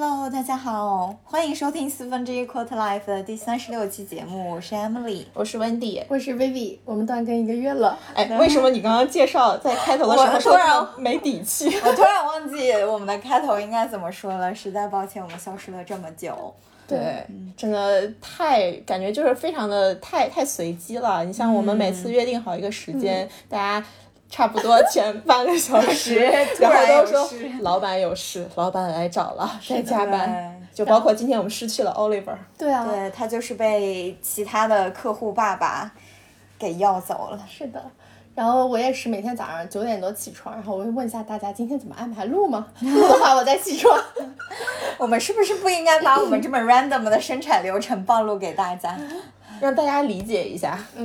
Hello，大家好，欢迎收听四分之一 Quarter Life 的第三十六期节目，我是 Emily，我是 Wendy，我是 Vivi，我们断更一个月了。哎，为什么你刚刚介绍在开头的时候突然没底气？我突然忘记我们的开头应该怎么说了，实在抱歉，我们消失了这么久。对，真的太感觉就是非常的太太随机了。你像我们每次约定好一个时间，大家。差不多前半个小时，然后都说老板有事，老板来找了，在加班。就包括今天我们失去了 Oliver。对啊，对他就是被其他的客户爸爸给要走了。是的，然后我也是每天早上九点多起床，然后我会问一下大家今天怎么安排录吗？录的话我再起床。我们是不是不应该把我们这么 random 的生产流程暴露给大家，让大家理解一下？对。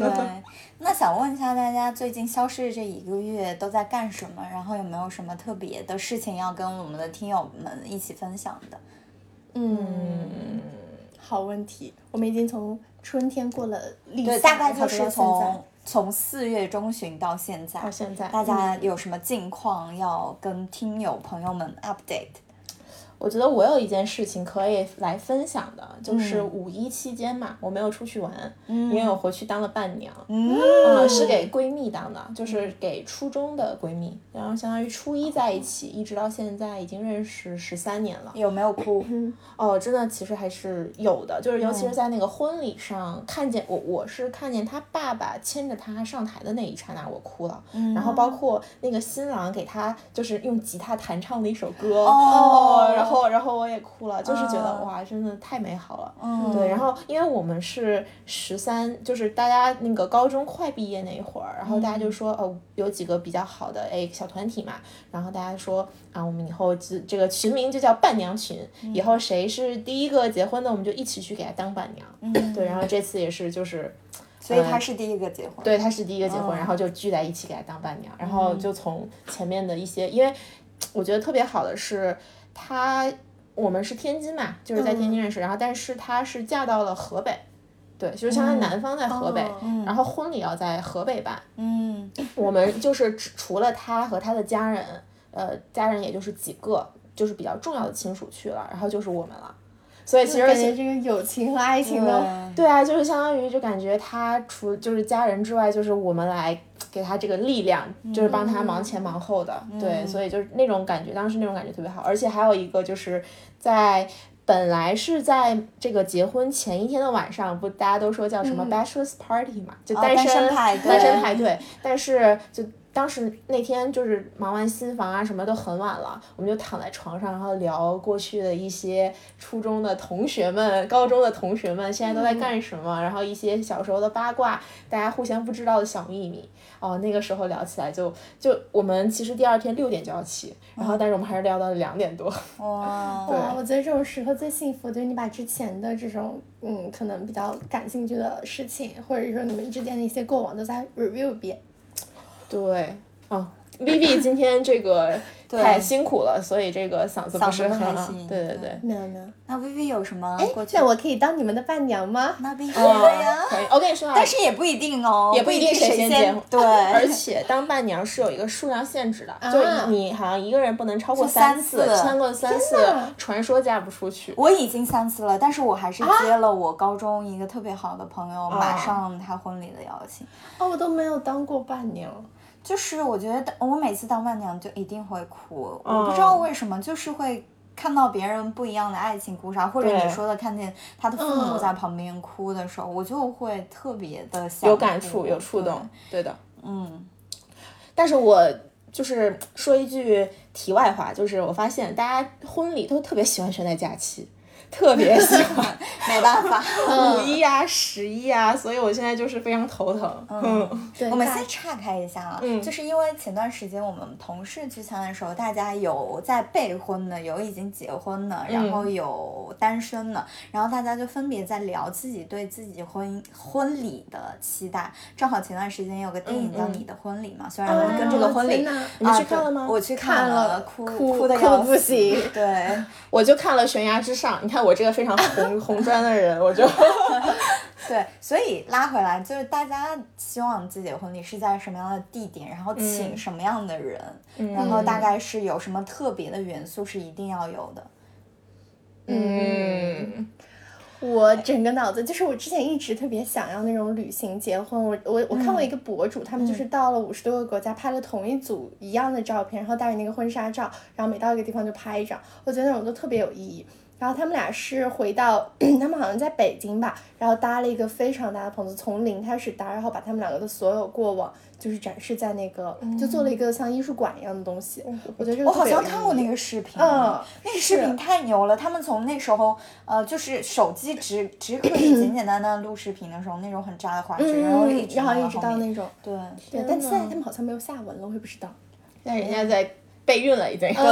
那想问一下大家，最近消失的这一个月都在干什么？然后有没有什么特别的事情要跟我们的听友们一起分享的？嗯，好问题。我们已经从春天过了立夏，大概就是从从四月中旬到现在，到现在，大家有什么近况要跟听友朋友们 update？我觉得我有一件事情可以来分享的，就是五一期间嘛，我没有出去玩，因为我回去当了伴娘，嗯，是给闺蜜当的，就是给初中的闺蜜，然后相当于初一在一起，一直到现在已经认识十三年了。有没有哭？哦，真的，其实还是有的，就是尤其是在那个婚礼上，看见我，我是看见他爸爸牵着他上台的那一刹那，我哭了。然后包括那个新郎给他就是用吉他弹唱的一首歌，哦，然后。然后我也哭了，就是觉得哇，真的太美好了。嗯，对。然后因为我们是十三，就是大家那个高中快毕业那一会儿，然后大家就说，哦，有几个比较好的哎小团体嘛，然后大家说啊，我们以后这这个群名就叫伴娘群，以后谁是第一个结婚的，我们就一起去给他当伴娘。嗯，对。然后这次也是，就是，所以他是第一个结婚。对，他是第一个结婚，然后就聚在一起给他当伴娘，然后就从前面的一些，因为我觉得特别好的是。她，我们是天津嘛，就是在天津认识，然后但是她是嫁到了河北，对，就是相当于男方在河北，然后婚礼要在河北办。嗯，我们就是除了他和他的家人，呃，家人也就是几个，就是比较重要的亲属去了，然后就是我们了。所以其实感觉这个友情和爱情的，对。啊，就是相当于就感觉他除就是家人之外，就是我们来给他这个力量，就是帮他忙前忙后的，对，所以就是那种感觉，当时那种感觉特别好。而且还有一个就是在本来是在这个结婚前一天的晚上，不大家都说叫什么 bachelor's party 嘛，就单身单身派对，但是就。当时那天就是忙完新房啊，什么都很晚了，我们就躺在床上，然后聊过去的一些初中的同学们、高中的同学们现在都在干什么，然后一些小时候的八卦，大家互相不知道的小秘密。哦，那个时候聊起来就就我们其实第二天六点就要起，然后但是我们还是聊到了两点多。哇，对，我觉得这种时刻最幸福，就是你把之前的这种嗯可能比较感兴趣的事情，或者说你们之间的一些过往都在 review 一遍。对，哦，Vivi 今天这个。太辛苦了，所以这个嗓子不是很好。对对对，没有没有。那薇薇有什么？哎，那我可以当你们的伴娘吗？那必须呀！可以，我跟你说啊。但是也不一定哦，也不一定谁先结婚。对。而且当伴娘是有一个数量限制的，就你好像一个人不能超过三次，超过三次，传说嫁不出去。我已经三次了，但是我还是接了我高中一个特别好的朋友马上他婚礼的邀请。哦，我都没有当过伴娘。就是我觉得我每次当伴娘就一定会哭，我不知道为什么，就是会看到别人不一样的爱情故事，或者你说的看见他的父母在旁边哭的时候，我就会特别的有感触、有触动。对的，嗯。但是我就是说一句题外话，就是我发现大家婚礼都特别喜欢选在假期。特别喜欢，没办法，五一啊，十一啊，所以我现在就是非常头疼。嗯，对我们先岔开一下啊，就是因为前段时间我们同事聚餐的时候，大家有在备婚的，有已经结婚的，然后有单身的，然后大家就分别在聊自己对自己婚婚礼的期待。正好前段时间有个电影叫《你的婚礼》嘛，虽然跟这个婚礼，你去看了吗？我去看了，哭哭的要不行。对，我就看了《悬崖之上》，你看。我这个非常红 红砖的人，我就 对，所以拉回来就是大家希望自己的婚礼是在什么样的地点，然后请什么样的人，然后大概是有什么特别的元素是一定要有的。嗯，我整个脑子就是我之前一直特别想要那种旅行结婚。我我我看过一个博主，他们就是到了五十多个国家拍了同一组一样的照片，然后带着那个婚纱照，然后每到一个地方就拍一张。我觉得那种都特别有意义。然后他们俩是回到 他们好像在北京吧，然后搭了一个非常大的棚子，从零开始搭，然后把他们两个的所有过往就是展示在那个，就做了一个像艺术馆一样的东西。我觉得这个我好像看过那个视频，嗯，那个视频太牛了。他们从那时候，呃，就是手机只只可以简简单单录视频的时候，那种很渣的画质，然后一直然后一直到那种，对对。但现在他们好像没有下文了，我也不知道。但人家在。备孕了已经，对，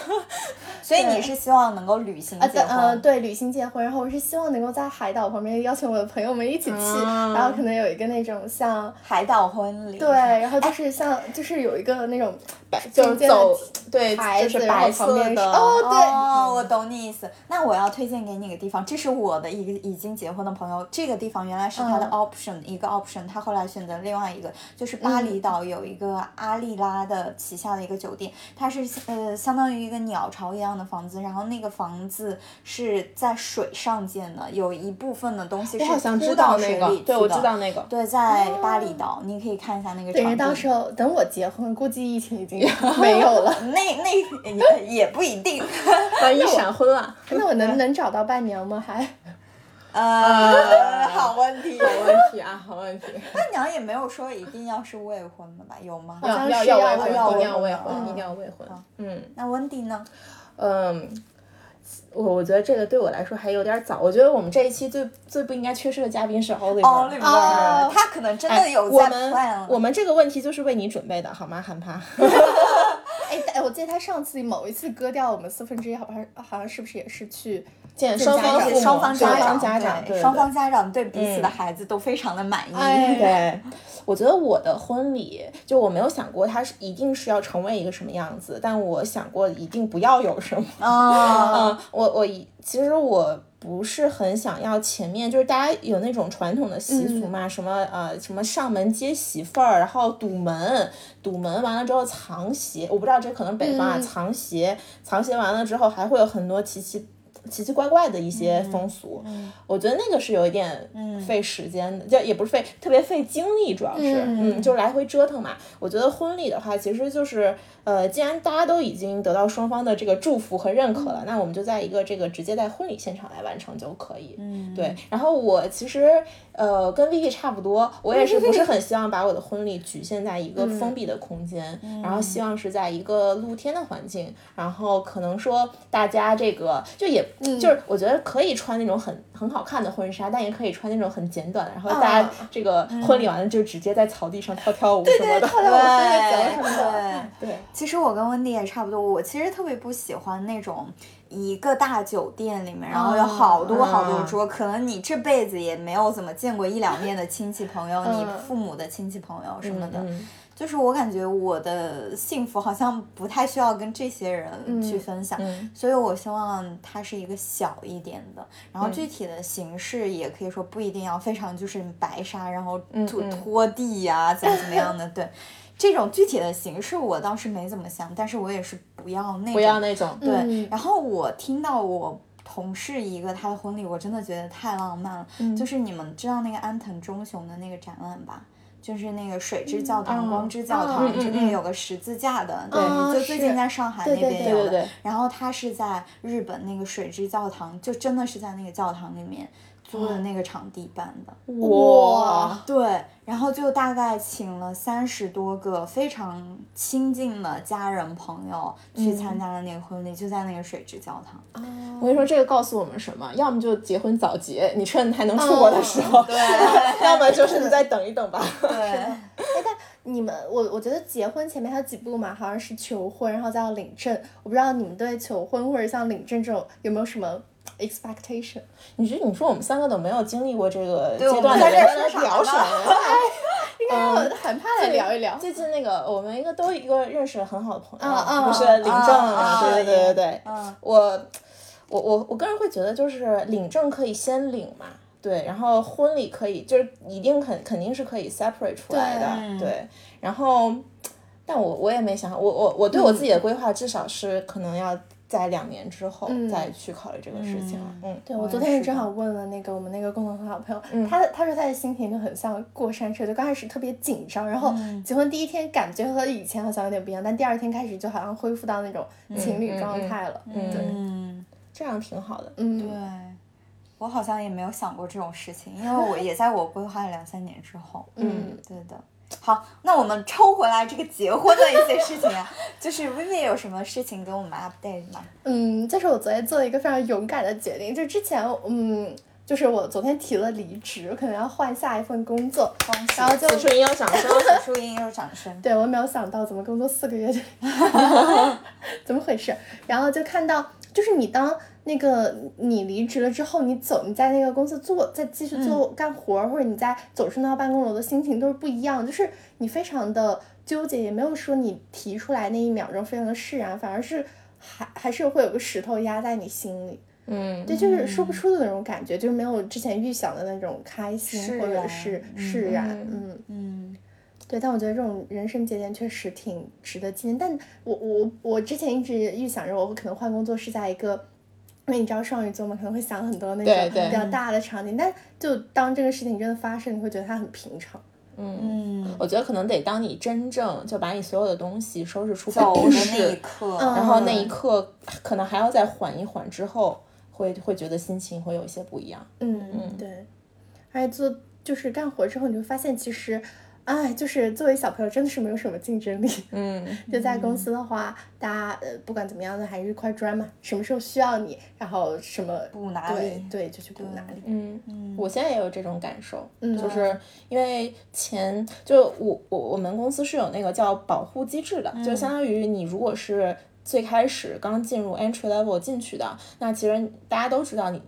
所以你是希望能够旅行结婚？呃，对，旅行结婚。然后我是希望能够在海岛旁边邀请我的朋友们一起去，然后可能有一个那种像海岛婚礼。对，然后就是像就是有一个那种白就走对就是白色的哦，对，哦，我懂你意思。那我要推荐给你个地方，这是我的一个已经结婚的朋友，这个地方原来是他的 option 一个 option，他后来选择另外一个，就是巴厘岛有一个阿丽拉的旗下的一个酒。它是呃相当于一个鸟巢一样的房子，然后那个房子是在水上建的，有一部分的东西是铺到水里对，我知道那个。对，在巴厘岛，你可以看一下那个。等到时候等我结婚，估计疫情已经 没有了。那那也也不一定，万一闪婚了，那我能能找到伴娘吗？还？呃，好问题，好问题啊，好问题。伴娘也没有说一定要是未婚的吧？有吗？要要要未婚，一定要未婚，一定要未婚。嗯，那温迪呢？嗯，我我觉得这个对我来说还有点早。我觉得我们这一期最最不应该缺失的嘉宾是 Oliver，他可能真的有在 plan。我们这个问题就是为你准备的，好吗？韩帕。哎，我记得他上次某一次割掉我们四分之一，好像好像是不是也是去？见双方双方家长，家长，双方家长对彼此的孩子都非常的满意。对，我觉得我的婚礼，就我没有想过它是一定是要成为一个什么样子，但我想过一定不要有什么。嗯，我我其实我不是很想要前面就是大家有那种传统的习俗嘛，什么呃什么上门接媳妇儿，然后堵门，堵门完了之后藏鞋，我不知道这可能北方啊，藏鞋，藏鞋完了之后还会有很多奇奇。奇奇怪怪的一些风俗，我觉得那个是有一点费时间的，就也不是费特别费精力，主要是嗯，就来回折腾嘛。我觉得婚礼的话，其实就是呃，既然大家都已经得到双方的这个祝福和认可了，那我们就在一个这个直接在婚礼现场来完成就可以。嗯，对。然后我其实呃跟 Vivi 差不多，我也是不是很希望把我的婚礼局限在一个封闭的空间，然后希望是在一个露天的环境，然后可能说大家这个就也。就是我觉得可以穿那种很很好看的婚纱，但也可以穿那种很简短的，然后大家这个婚礼完了就直接在草地上跳跳舞什么的，对对。其实我跟温迪也差不多，我其实特别不喜欢那种一个大酒店里面，然后有好多好多桌，可能你这辈子也没有怎么见过一两面的亲戚朋友，你父母的亲戚朋友什么的。就是我感觉我的幸福好像不太需要跟这些人去分享，所以我希望它是一个小一点的，然后具体的形式也可以说不一定要非常就是白纱，然后拖拖地呀，怎么怎么样的。对，这种具体的形式我倒是没怎么想，但是我也是不要那不要那种。对，然后我听到我同事一个他的婚礼，我真的觉得太浪漫了。就是你们知道那个安藤忠雄的那个展览吧？就是那个水之教堂、光之教堂，这边有个十字架的，对，就最近在上海那边有的。然后它是在日本那个水之教堂，就真的是在那个教堂里面。租的那个场地办的，哇，对，然后就大概请了三十多个非常亲近的家人朋友去参加了那个婚礼，就在那个水之教堂。我跟你说，这个告诉我们什么？要么就结婚早结，你趁还能出国的时候；对，要么就是你再等一等吧。对。哎，但你们，我我觉得结婚前面还有几步嘛，好像是求婚，然后再要领证。我不知道你们对求婚或者像领证这种有没有什么？expectation，你觉得你说我们三个都没有经历过这个阶段的人聊什么？应该很怕来聊一聊。最近那个我们一个都一个认识很好的朋友，不是领证了？对对对对对。我我我我个人会觉得，就是领证可以先领嘛，对，然后婚礼可以就是一定肯肯定是可以 separate 出来的，对。然后，但我我也没想，我我我对我自己的规划至少是可能要。在两年之后再去考虑这个事情了。嗯，对我昨天也正好问了那个我们那个共同的好朋友，他他说他的心情就很像过山车，就刚开始特别紧张，然后结婚第一天感觉和以前好像有点不一样，但第二天开始就好像恢复到那种情侣状态了。嗯，对，这样挺好的。嗯，对。我好像也没有想过这种事情，因为我 也在我规划了两三年之后。嗯，对的。好，那我们抽回来这个结婚的一些事情啊，就是 Vivi 有什么事情给我们 update 吗？嗯，就是我昨天做了一个非常勇敢的决定，就之前嗯，就是我昨天提了离职，我可能要换下一份工作，然后就此处应有掌声，此处应有掌声。对我没有想到，怎么工作四个月就，怎么回事？然后就看到，就是你当。那个你离职了之后，你走，你在那个公司做，再继续做干活，或者你在走出那套办公楼的心情都是不一样，就是你非常的纠结，也没有说你提出来那一秒钟非常的释然，反而是还还是会有个石头压在你心里，嗯，对，就是说不出的那种感觉，就是没有之前预想的那种开心或者是释然，嗯嗯，对，但我觉得这种人生节点确实挺值得纪念，但我我我之前一直预想着我会可能换工作是在一个。因为你知道双鱼座嘛，可能会想很多那种比较大的场景，但就当这个事情真的发生，你会觉得它很平常。嗯，我觉得可能得当你真正就把你所有的东西收拾出走的那一刻，然后那一刻可能还要再缓一缓，之后会会觉得心情会有一些不一样。嗯嗯，对。而且做就是干活之后，你会发现其实。哎，就是作为小朋友，真的是没有什么竞争力。嗯，就在公司的话，大家呃不管怎么样的，还是一块砖嘛。什么时候需要你，然后什么补哪里，对，就去补哪里。嗯嗯，我现在也有这种感受，嗯，就是因为前就我我我们公司是有那个叫保护机制的，就相当于你如果是。最开始刚进入 entry level 进去的，那其实大家都知道，你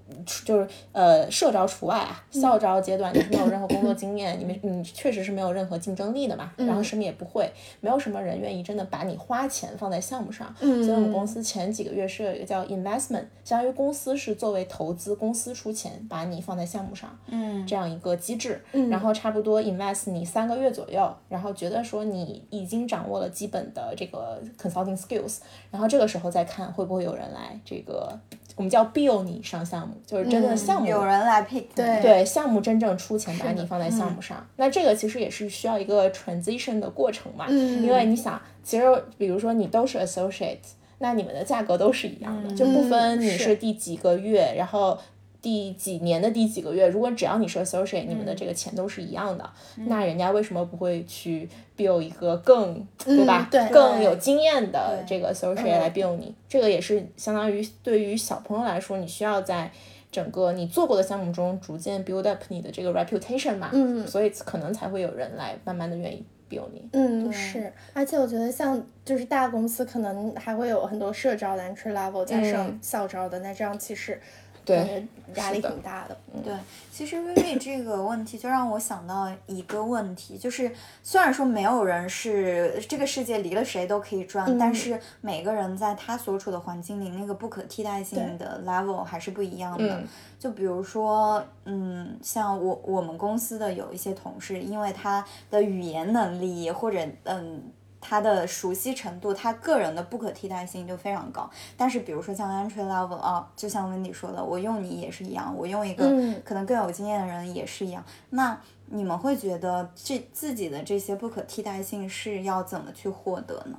就是呃社招除外啊，校招阶段你是没有任何工作经验，你们你确实是没有任何竞争力的嘛，然后什么也不会，没有什么人愿意真的把你花钱放在项目上，所以我们公司前几个月是有一个叫 investment，相当于公司是作为投资，公司出钱把你放在项目上，嗯，这样一个机制，然后差不多 invest 你三个月左右，然后觉得说你已经掌握了基本的这个 consulting skills。然后这个时候再看会不会有人来这个，我们叫 bill 你上项目，就是真的项目有人来 pick，对对，项目真正出钱把你放在项目上。那这个其实也是需要一个 transition 的过程嘛，因为你想，其实比如说你都是 associate，那你们的价格都是一样的，就不分你是第几个月，然后。第几年的第几个月，如果只要你是 associate，你们的这个钱都是一样的，那人家为什么不会去 build 一个更对吧？对，更有经验的这个 associate 来 build 你？这个也是相当于对于小朋友来说，你需要在整个你做过的项目中逐渐 build up 你的这个 reputation 嘛。嗯，所以可能才会有人来慢慢的愿意 build 你。嗯，是，而且我觉得像就是大公司可能还会有很多社招的 entry level 加上校招的，那这样其实。对，压力挺大的。对，其实微微这个问题就让我想到一个问题，就是虽然说没有人是这个世界离了谁都可以转，但是每个人在他所处的环境里，那个不可替代性的 level 还是不一样的。就比如说，嗯，像我我们公司的有一些同事，因为他的语言能力或者嗯。他的熟悉程度，他个人的不可替代性就非常高。但是，比如说像 entry level 啊，就像 Wendy 说的，我用你也是一样，我用一个可能更有经验的人也是一样。那你们会觉得这自己的这些不可替代性是要怎么去获得呢？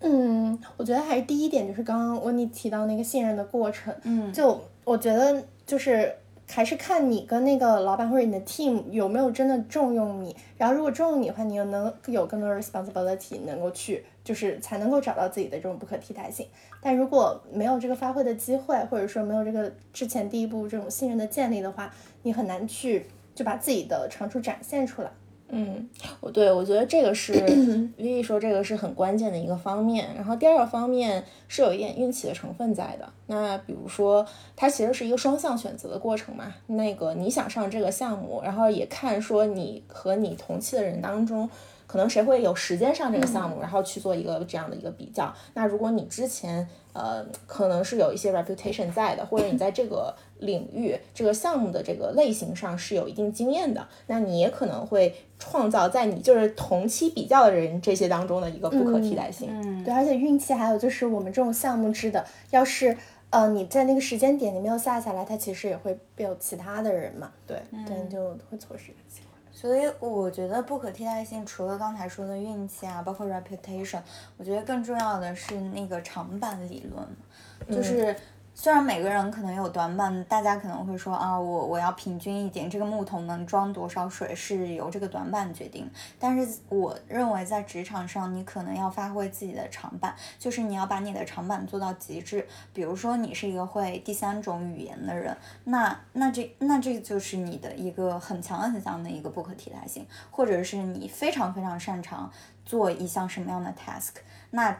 嗯，我觉得还是第一点就是刚刚 Wendy 提到那个信任的过程。嗯，就我觉得就是。还是看你跟那个老板或者你的 team 有没有真的重用你，然后如果重用你的话，你又能有更多 responsibility 能够去，就是才能够找到自己的这种不可替代性。但如果没有这个发挥的机会，或者说没有这个之前第一步这种信任的建立的话，你很难去就把自己的长处展现出来。嗯，我对我觉得这个是 v i 说这个是很关键的一个方面，然后第二个方面是有一点运气的成分在的。那比如说，它其实是一个双向选择的过程嘛。那个你想上这个项目，然后也看说你和你同期的人当中。可能谁会有时间上这个项目，然后去做一个这样的一个比较。那如果你之前呃可能是有一些 reputation 在的，或者你在这个领域这个项目的这个类型上是有一定经验的，那你也可能会创造在你就是同期比较的人这些当中的一个不可替代性。嗯，对，而且运气还有就是我们这种项目制的，要是呃你在那个时间点你没有下下来，它其实也会有其他的人嘛，对，对，你就会错失。所以我觉得不可替代性，除了刚才说的运气啊，包括 reputation，我觉得更重要的是那个长板理论，就是。虽然每个人可能有短板，大家可能会说啊，我我要平均一点，这个木桶能装多少水是由这个短板决定。但是我认为在职场上，你可能要发挥自己的长板，就是你要把你的长板做到极致。比如说你是一个会第三种语言的人，那那这那这就是你的一个很强很强的一个不可替代性，或者是你非常非常擅长做一项什么样的 task，那。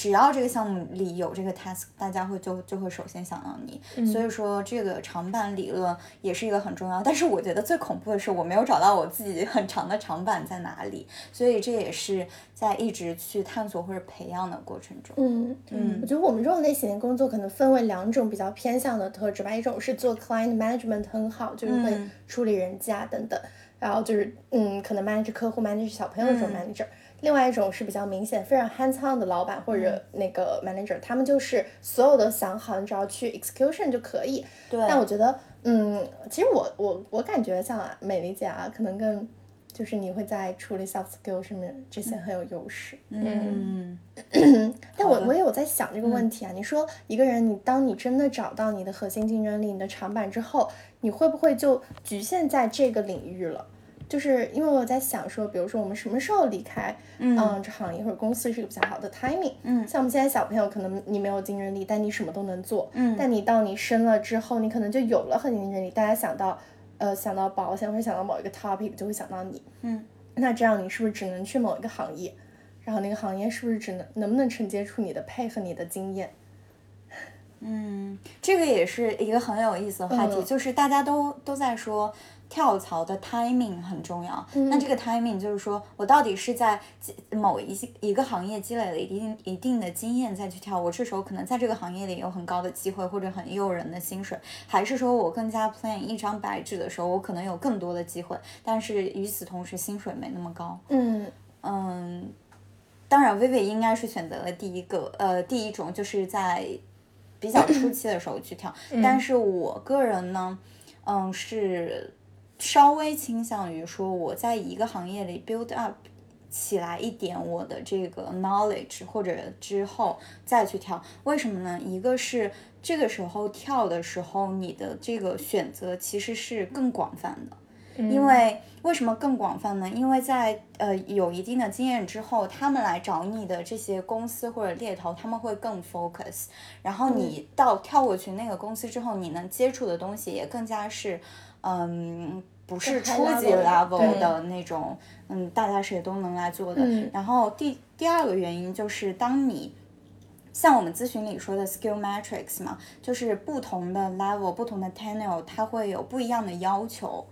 只要这个项目里有这个 task，大家会就就会首先想到你。所以说这个长板理论也是一个很重要。但是我觉得最恐怖的是我没有找到我自己很长的长板在哪里，所以这也是在一直去探索或者培养的过程中。嗯嗯，我觉得我们这种类型的工作可能分为两种比较偏向的特质吧，一种是做 client management 很好，就是会处理人际啊等等，然后就是嗯，可能 manage 客户、manage 小朋友这种 manager。另外一种是比较明显、非常 hands on 的老板或者那个 manager，他们就是所有的想好，你只要去 execution 就可以。对。但我觉得，嗯，其实我我我感觉像美丽姐啊，可能更就是你会在处理 soft skill 上面这些很有优势。嗯。但我我也有在想这个问题啊，你说一个人，你当你真的找到你的核心竞争力、你的长板之后，你会不会就局限在这个领域了？就是因为我在想说，比如说我们什么时候离开，嗯，这行业或者公司是一个比较好的 timing，嗯，像我们现在小朋友，可能你没有竞争力，但你什么都能做，嗯，但你到你生了之后，你可能就有了很竞争力，大家想到，呃，想到保险或者想到某一个 topic 就会想到你，嗯，那这样你是不是只能去某一个行业？然后那个行业是不是只能能不能承接出你的配合你的经验？嗯，这个也是一个很有意思的话题，就是大家都都在说。跳槽的 timing 很重要，那这个 timing 就是说我到底是在某一一个行业积累了一定一定的经验再去跳，我这时候可能在这个行业里有很高的机会或者很诱人的薪水，还是说我更加 plain 一张白纸的时候，我可能有更多的机会，但是与此同时薪水没那么高。嗯嗯，当然薇薇应该是选择了第一个，呃，第一种就是在比较初期的时候去跳，但是我个人呢，嗯是。稍微倾向于说，我在一个行业里 build up 起来一点我的这个 knowledge，或者之后再去跳。为什么呢？一个是这个时候跳的时候，你的这个选择其实是更广泛的。因为为什么更广泛呢？因为在呃有一定的经验之后，他们来找你的这些公司或者猎头，他们会更 focus。然后你到跳过去那个公司之后，你能接触的东西也更加是。嗯，不是初级 level 的那种，嗯，大家谁都能来做的。然后第第二个原因就是，当你像我们咨询里说的 skill matrix 嘛，就是不同的 level、不同的 tenure，它会有不一样的要求。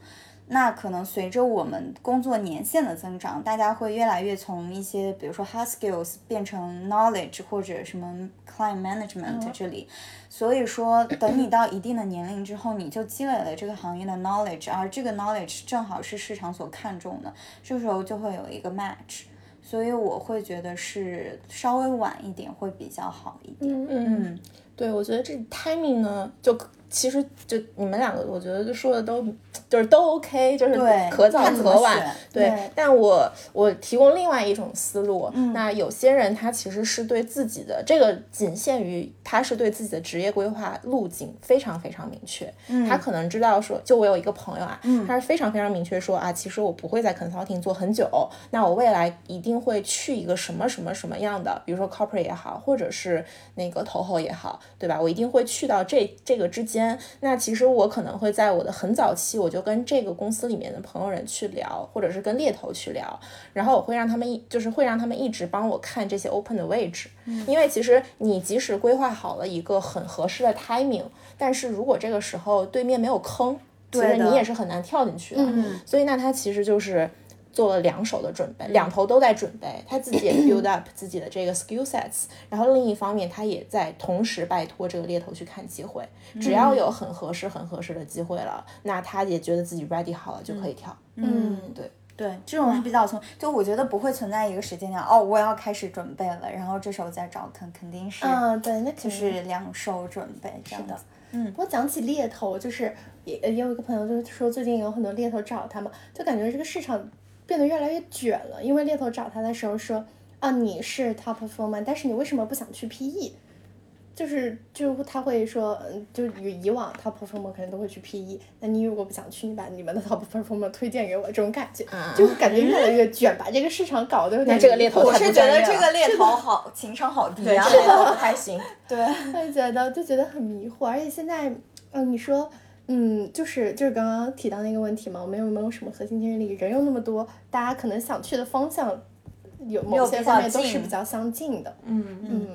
那可能随着我们工作年限的增长，大家会越来越从一些，比如说 hard skills 变成 knowledge 或者什么 client management 这里。所以说，等你到一定的年龄之后，你就积累了这个行业的 knowledge，而这个 knowledge 正好是市场所看重的，这时候就会有一个 match。所以我会觉得是稍微晚一点会比较好一点。嗯嗯，对，我觉得这 timing 呢，就其实就你们两个，我觉得就说的都。就是都 OK，就是可早可晚，对。但我我提供另外一种思路，那有些人他其实是对自己的这个仅限于他是对自己的职业规划路径非常非常明确，他可能知道说，就我有一个朋友啊，他是非常非常明确说啊，其实我不会在 consulting 做很久，那我未来一定会去一个什么什么什么样的，比如说 corporate 也好，或者是那个投后也好，对吧？我一定会去到这这个之间。那其实我可能会在我的很早期我就。跟这个公司里面的朋友人去聊，或者是跟猎头去聊，然后我会让他们一，就是会让他们一直帮我看这些 open 的位置，因为其实你即使规划好了一个很合适的 timing，但是如果这个时候对面没有坑，其实你也是很难跳进去的。所以那他其实就是。做了两手的准备，两头都在准备，他自己也 build up 自己的这个 skill sets，然后另一方面他也在同时拜托这个猎头去看机会，只要有很合适、很合适的机会了，那他也觉得自己 ready 好了就可以跳。嗯，对。对，这种是比较从，就我觉得不会存在一个时间点，哦，我要开始准备了，然后这时候再找，肯肯定是，嗯，对，那就是两手准备这样的。嗯，不过讲起猎头，就是也也有一个朋友就是说，最近有很多猎头找他嘛，就感觉这个市场变得越来越卷了，因为猎头找他的时候说，啊，你是 top performer，但是你为什么不想去 PE？就是就他会说，嗯，就以以往 top performer 可能都会去 PE，那你如果不想去，你把你们的 top performer 推荐给我，这种感觉，就感觉越来越卷，把这个市场搞得有点。这个猎头我是觉得这个猎头好情商好低啊，猎头不太行。对，就觉得就觉得很迷惑，而且现在，嗯，你说，嗯，就是就是刚刚提到那个问题嘛，我们有没有什么核心竞争力？人又那么多，大家可能想去的方向有某些方面都是比较相近的。嗯嗯。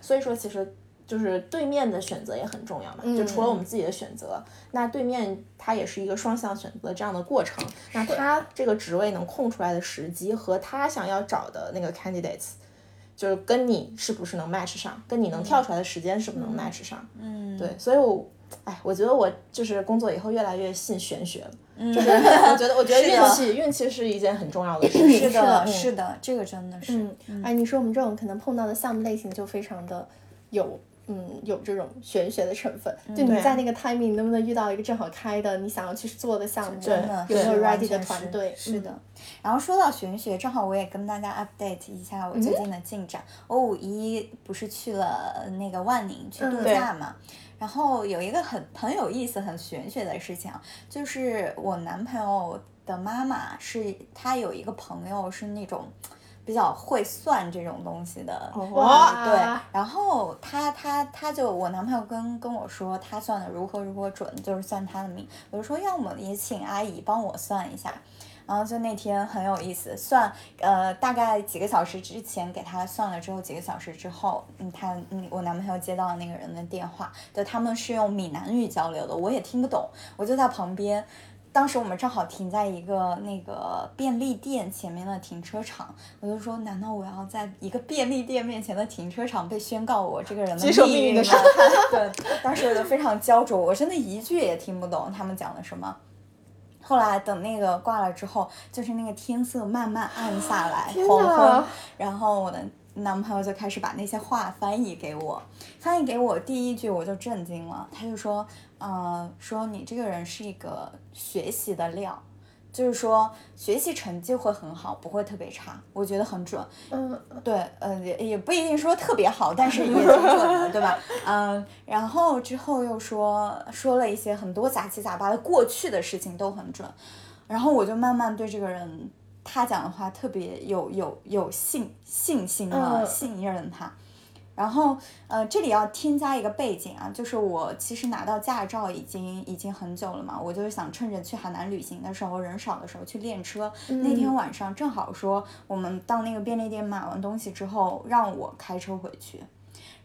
所以说，其实就是对面的选择也很重要嘛。就除了我们自己的选择，那对面它也是一个双向选择这样的过程。那他这个职位能空出来的时机和他想要找的那个 candidates，就是跟你是不是能 match 上，跟你能跳出来的时间是不是能 match 上。嗯，对，所以我，哎，我觉得我就是工作以后越来越信玄学了。就是 我觉得，我觉得运气，运气是一件很重要的事。是的，是的，这个真的是。嗯，哎，你说我们这种可能碰到的项目类型就非常的有，嗯，有这种玄学的成分。就你在那个 timing 能不能遇到一个正好开的，你想要去做的项目，真的有没有 ready 的团队？是的。然后说到玄学，正好我也跟大家 update 一下我最近的进展。我五一不是去了那个万宁去度假嘛？然后有一个很很有意思、很玄学的事情，就是我男朋友的妈妈是，他有一个朋友是那种比较会算这种东西的，对。然后他他他就我男朋友跟跟我说，他算的如何如何准，就是算他的命。我就说，要么也请阿姨帮我算一下。然后就那天很有意思，算呃大概几个小时之前给他算了之后，几个小时之后，嗯他嗯我男朋友接到那个人的电话，就他们是用闽南语交流的，我也听不懂，我就在旁边。当时我们正好停在一个那个便利店前面的停车场，我就说，难道我要在一个便利店面前的停车场被宣告我这个人的命运吗？对，当时我就非常焦灼，我真的一句也听不懂他们讲的什么。后来等那个挂了之后，就是那个天色慢慢暗下来，黄昏，然后我的男朋友就开始把那些话翻译给我，翻译给我第一句我就震惊了，他就说，呃，说你这个人是一个学习的料。就是说学习成绩会很好，不会特别差，我觉得很准。嗯，对，呃，也也不一定说特别好，但是也挺准的，对吧？嗯，然后之后又说说了一些很多杂七杂八的过去的事情都很准，然后我就慢慢对这个人他讲的话特别有有有信信心了，信任他。然后，呃，这里要添加一个背景啊，就是我其实拿到驾照已经已经很久了嘛，我就是想趁着去海南旅行的时候人少的时候去练车。那天晚上正好说我们到那个便利店买完东西之后，让我开车回去。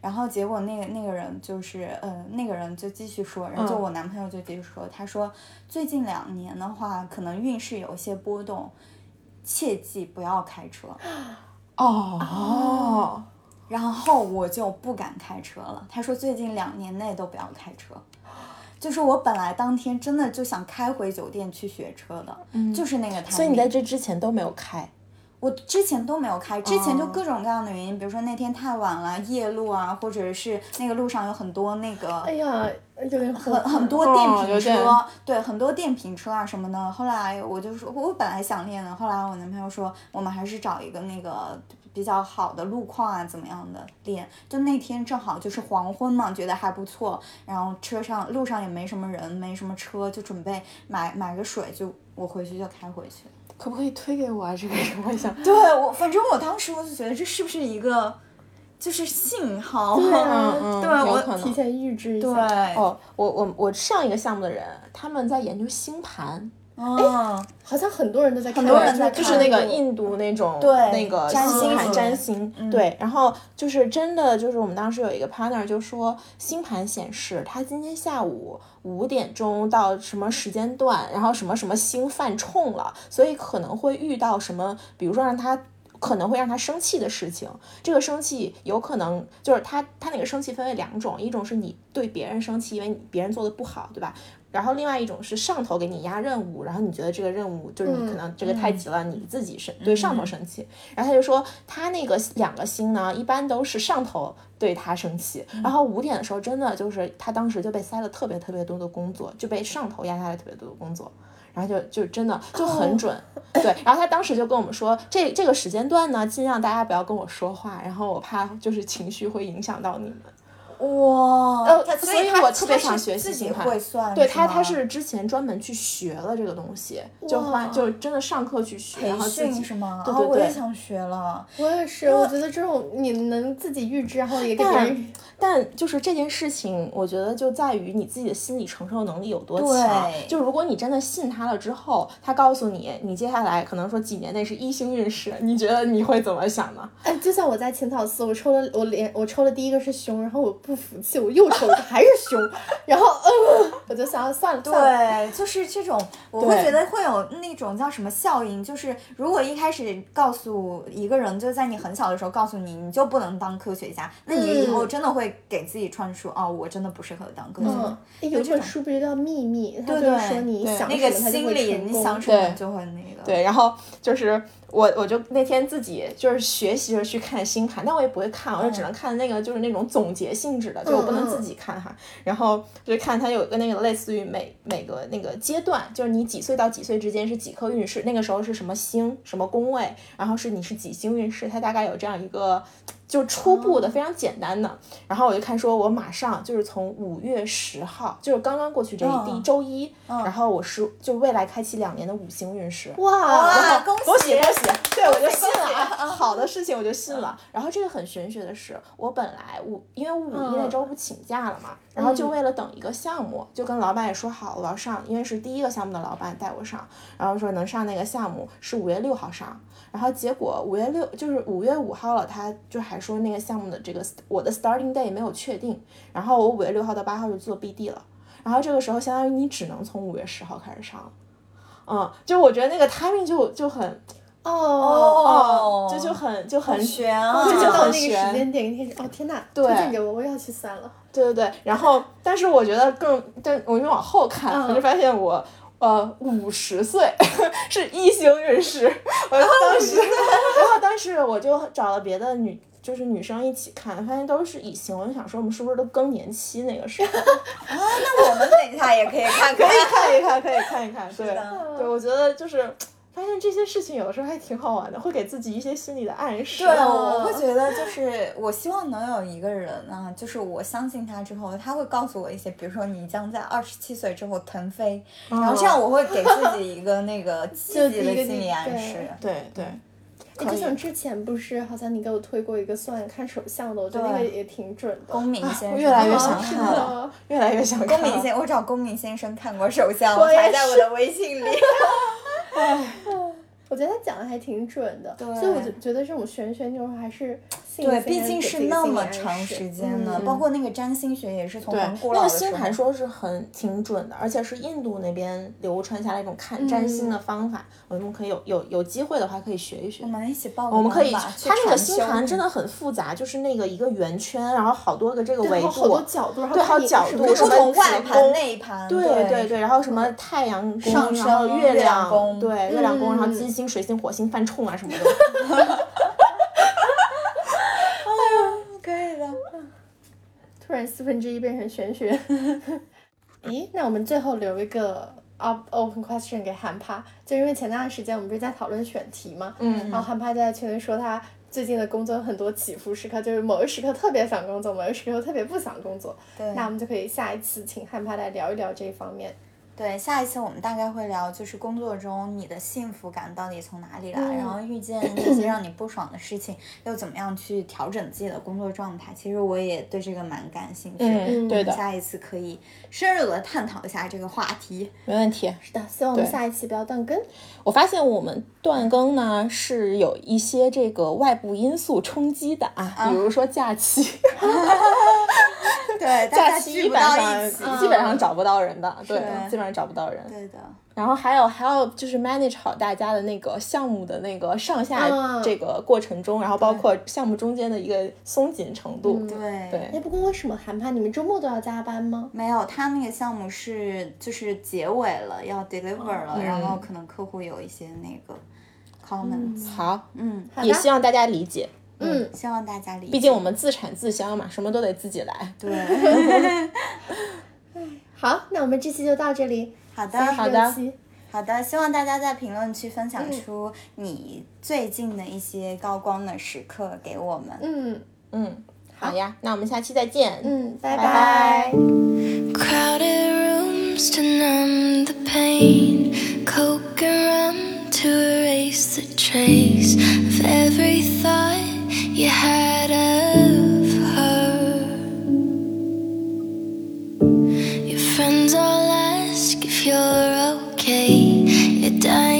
然后结果那个那个人就是，呃，那个人就继续说，然后就我男朋友就继续说，他说最近两年的话，可能运势有一些波动，切记不要开车。哦。然后我就不敢开车了。他说最近两年内都不要开车，就是我本来当天真的就想开回酒店去学车的，就是那个他。所以你在这之前都没有开？我之前都没有开，之前就各种各样的原因，比如说那天太晚了，夜路啊，或者是那个路上有很多那个，哎呀，有点很很多电瓶车，对，很多电瓶车啊什么的。后来我就说，我本来想练的，后来我男朋友说，我们还是找一个那个。比较好的路况啊，怎么样的练？就那天正好就是黄昏嘛，觉得还不错。然后车上路上也没什么人，没什么车，就准备买买个水，就我回去就开回去。可不可以推给我啊？这个我想。对我，反正我当时我就觉得这是不是一个，就是信号？对啊，对我提前预知一下。对哦，我我我上一个项目的人，他们在研究星盘。嗯，好像很多人都在看，很多人在看就是那个印度那种对那个占星盘占星，对，然后就是真的就是我们当时有一个 partner 就说星盘显示他今天下午五点钟到什么时间段，然后什么什么星犯冲了，所以可能会遇到什么，比如说让他。可能会让他生气的事情，这个生气有可能就是他他那个生气分为两种，一种是你对别人生气，因为别人做的不好，对吧？然后另外一种是上头给你压任务，然后你觉得这个任务就是你可能这个太急了，你自己生对上头生气。然后他就说他那个两个星呢，一般都是上头对他生气，然后五点的时候真的就是他当时就被塞了特别特别多的工作，就被上头压下来特别多的工作。然后就就真的就很准，对。然后他当时就跟我们说，这这个时间段呢，尽量大家不要跟我说话，然后我怕就是情绪会影响到你们。哇，呃，所以我特别想学习星盘。对他，他是之前专门去学了这个东西，就花就真的上课去学，然后自己是吗？对对对，我也想学了。我也是，我觉得这种你能自己预知，然后也给别人。但就是这件事情，我觉得就在于你自己的心理承受能力有多强。就如果你真的信他了之后，他告诉你，你接下来可能说几年内是一星运势，你觉得你会怎么想呢？哎，就像我在浅草寺，我抽了我连我抽了第一个是熊，然后我不服气，我又抽了还是凶，然后嗯，我就想算了算了。对，就是这种，我会觉得会有那种叫什么效应，就是如果一开始告诉一个人，就在你很小的时候告诉你，你就不能当科学家，那你以后真的会。给自己传输哦，我真的不适合当科学家。有本书不是叫《秘密》？对对，说你想那个心里你想什么就会那个。对，然后就是我，我就那天自己就是学习着去看星盘，但我也不会看，我就只能看那个就是那种总结性质的，就我不能自己看哈。然后就看它有一个那个类似于每每个那个阶段，就是你几岁到几岁之间是几颗运势，那个时候是什么星什么宫位，然后是你是几星运势，它大概有这样一个。就初步的非常简单的，然后我就看说，我马上就是从五月十号，就是刚刚过去这一第一周一，然后我是就未来开启两年的五星运势，哇，恭喜恭喜，对我就信了啊，好的事情我就信了。然后这个很玄学的是，我本来五因为五一那周不请假了嘛，然后就为了等一个项目，就跟老板也说好了上，因为是第一个项目的老板带我上，然后说能上那个项目是五月六号上。然后结果五月六就是五月五号了，他就还说那个项目的这个我的 starting day 没有确定。然后我五月六号到八号就做 BD 了。然后这个时候相当于你只能从五月十号开始上。嗯，就我觉得那个 timing 就就很哦哦，就就很就很悬啊，就到那个。时间点一天哦天呐，推荐给我，我要去算了。对对对，然后 但是我觉得更但我就往后看，我就发现我。呃，五十岁 是一星运势，我当时，然后当时我就找了别的女，就是女生一起看，发现都是乙星，我就想说我们是不是都更年期那个时候 啊？那我们等一下也可以看，可以看一看，可以看一看，对，对，我觉得就是。发现这些事情有的时候还挺好玩的，会给自己一些心理的暗示。对，我会觉得就是我希望能有一个人啊，就是我相信他之后，他会告诉我一些，比如说你将在二十七岁之后腾飞，然后这样我会给自己一个那个积极的心理暗示。对对。就像之前不是，好像你给我推过一个算看手相的，我觉得那个也挺准的。公明先生，越来越想看了，越来越想看。公明先，我找公明先生看过手相，还在我的微信里。哎，我觉得他讲的还挺准的，所以我就觉得这种玄学那种还是对，毕竟是那么长时间的，包括那个占星学也是从很古老的星盘说是很挺准的，而且是印度那边流传下来一种看占星的方法，我们可以有有有机会的话可以学一学。我们一起报我们可以，它那个星盘真的很复杂，就是那个一个圆圈，然后好多个这个维度，好多角度，对，好角度，什么外盘内盘，对对对，然后什么太阳宫，然后月亮宫，对，月亮宫，然后金星、水星、火星犯冲啊什么的。然四分之一变成玄学，咦？那我们最后留一个 open question 给韩帕，就因为前段时间我们不是在讨论选题嘛，嗯，然后韩帕在群里说他最近的工作有很多起伏时刻，就是某个时刻特别想工作，某个时刻特别不想工作。对，那我们就可以下一次请韩帕来聊一聊这一方面。对，下一次我们大概会聊，就是工作中你的幸福感到底从哪里来，然后遇见那些让你不爽的事情，又怎么样去调整自己的工作状态。其实我也对这个蛮感兴趣，嗯，对的。下一次可以深入的探讨一下这个话题，没问题。是的，希望我们下一期不要断更。我发现我们断更呢是有一些这个外部因素冲击的啊，比如说假期。对，假期基本上基本上找不到人的，对，基本上找不到人。对的。然后还有还有就是 manage 好大家的那个项目的那个上下这个过程中，然后包括项目中间的一个松紧程度。对对。哎，不过为什么韩盼你们周末都要加班吗？没有，他那个项目是就是结尾了，要 deliver 了，然后可能客户有一些那个 comments。好，嗯，也希望大家理解。嗯，希望大家理解。毕竟我们自产自销嘛，什么都得自己来。对。好，那我们这期就到这里。好的，好的，好的。希望大家在评论区分享出你最近的一些高光的时刻给我们。嗯嗯，好呀，那我们下期再见。嗯，拜拜。you had dying